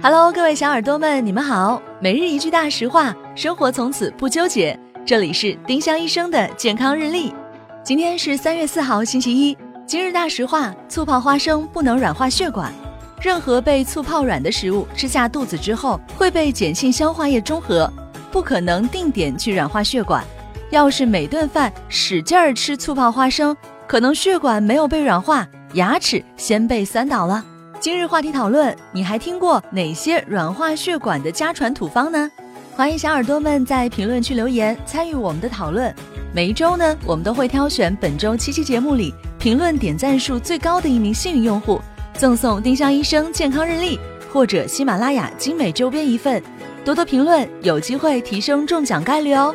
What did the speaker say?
Hello，各位小耳朵们，你们好。每日一句大实话，生活从此不纠结。这里是丁香医生的健康日历。今天是三月四号，星期一。今日大实话：醋泡花生不能软化血管。任何被醋泡软的食物吃下肚子之后，会被碱性消化液中和，不可能定点去软化血管。要是每顿饭使劲儿吃醋泡花生，可能血管没有被软化，牙齿先被酸倒了。今日话题讨论，你还听过哪些软化血管的家传土方呢？欢迎小耳朵们在评论区留言参与我们的讨论。每一周呢，我们都会挑选本周七期节目里评论点赞数最高的一名幸运用户，赠送丁香医生健康日历或者喜马拉雅精美周边一份。多多评论，有机会提升中奖概率哦！